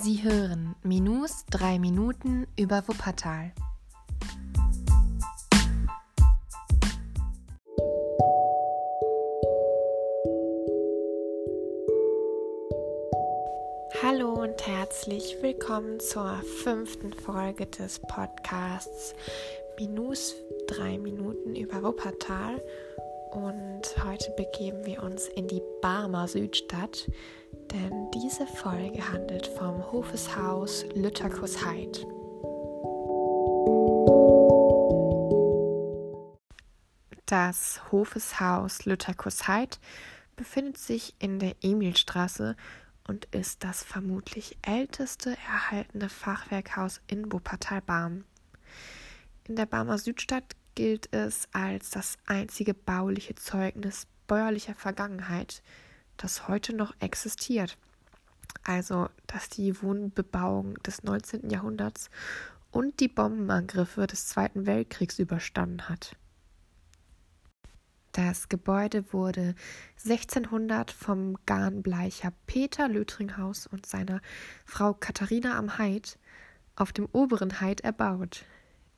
Sie hören Minus 3 Minuten über Wuppertal. Hallo und herzlich willkommen zur fünften Folge des Podcasts Minus 3 Minuten über Wuppertal. Und heute begeben wir uns in die Barmer Südstadt, denn diese Folge handelt vom Hofeshaus Lütterkusheid. Das Hofeshaus Lütterkusheid befindet sich in der Emilstraße und ist das vermutlich älteste erhaltene Fachwerkhaus in Wuppertal-Barm. In der Barmer Südstadt gilt es als das einzige bauliche Zeugnis bäuerlicher Vergangenheit, das heute noch existiert. Also, dass die Wohnbebauung des 19. Jahrhunderts und die Bombenangriffe des Zweiten Weltkriegs überstanden hat. Das Gebäude wurde 1600 vom Garnbleicher Peter Lötringhaus und seiner Frau Katharina am Heid auf dem oberen Heid erbaut.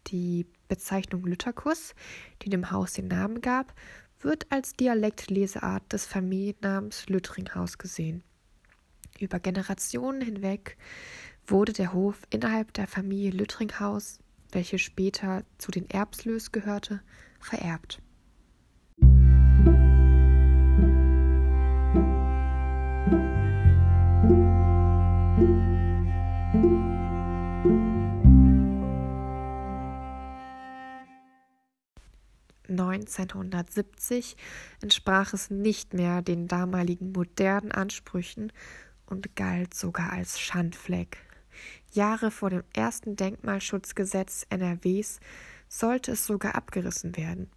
Die Bezeichnung Lütterkuss, die dem Haus den Namen gab, wird als Dialektleseart des Familiennamens Lüttringhaus gesehen. Über Generationen hinweg wurde der Hof innerhalb der Familie Lüttringhaus, welche später zu den Erbslös gehörte, vererbt. 1970 entsprach es nicht mehr den damaligen modernen Ansprüchen und galt sogar als Schandfleck. Jahre vor dem ersten Denkmalschutzgesetz NRWs sollte es sogar abgerissen werden.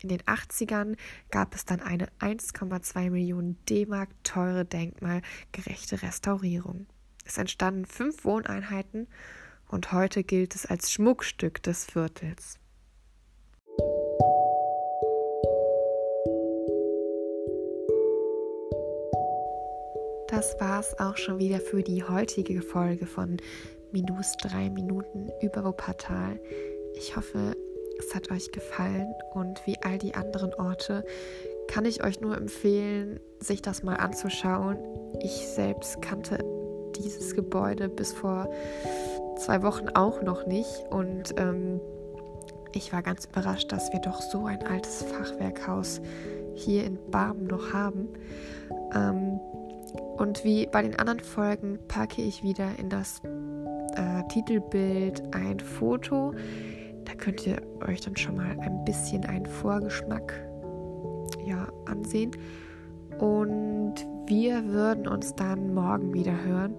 In den 80ern gab es dann eine 1,2 Millionen D-Mark teure denkmalgerechte Restaurierung. Es entstanden fünf Wohneinheiten und heute gilt es als Schmuckstück des Viertels. Das war's auch schon wieder für die heutige Folge von Minus 3 Minuten über Wuppertal. Ich hoffe, es hat euch gefallen und wie all die anderen Orte kann ich euch nur empfehlen, sich das mal anzuschauen. Ich selbst kannte dieses Gebäude bis vor zwei Wochen auch noch nicht und ähm, ich war ganz überrascht, dass wir doch so ein altes Fachwerkhaus hier in Barben noch haben. Ähm, und wie bei den anderen Folgen packe ich wieder in das äh, Titelbild ein Foto. Da könnt ihr euch dann schon mal ein bisschen einen Vorgeschmack ja, ansehen. Und wir würden uns dann morgen wieder hören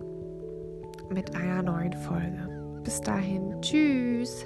mit einer neuen Folge. Bis dahin, tschüss.